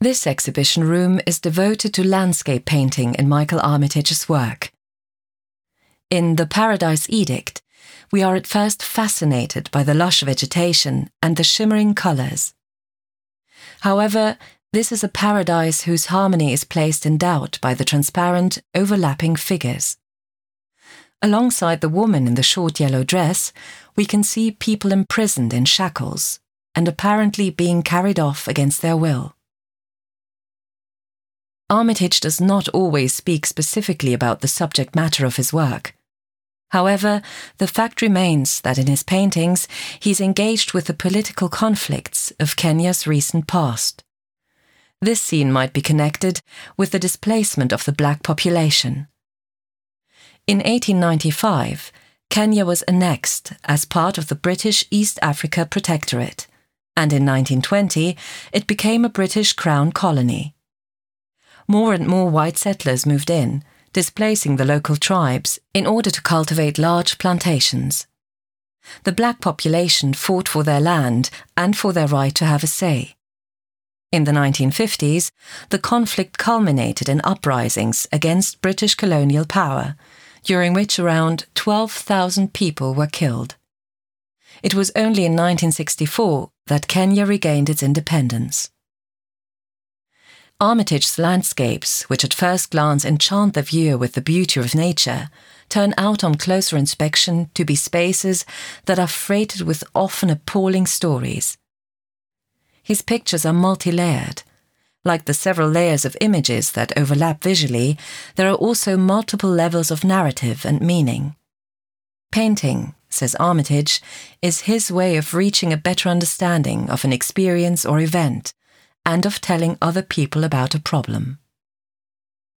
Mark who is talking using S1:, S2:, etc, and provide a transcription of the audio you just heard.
S1: This exhibition room is devoted to landscape painting in Michael Armitage's work. In The Paradise Edict, we are at first fascinated by the lush vegetation and the shimmering colours. However, this is a paradise whose harmony is placed in doubt by the transparent, overlapping figures. Alongside the woman in the short yellow dress, we can see people imprisoned in shackles and apparently being carried off against their will. Armitage does not always speak specifically about the subject matter of his work. However, the fact remains that in his paintings he's engaged with the political conflicts of Kenya's recent past. This scene might be connected with the displacement of the black population. In 1895, Kenya was annexed as part of the British East Africa Protectorate, and in 1920 it became a British Crown colony. More and more white settlers moved in, displacing the local tribes in order to cultivate large plantations. The black population fought for their land and for their right to have a say. In the 1950s, the conflict culminated in uprisings against British colonial power, during which around 12,000 people were killed. It was only in 1964 that Kenya regained its independence. Armitage's landscapes, which at first glance enchant the viewer with the beauty of nature, turn out on closer inspection to be spaces that are freighted with often appalling stories. His pictures are multi layered. Like the several layers of images that overlap visually, there are also multiple levels of narrative and meaning. Painting, says Armitage, is his way of reaching a better understanding of an experience or event and of telling other people about a problem.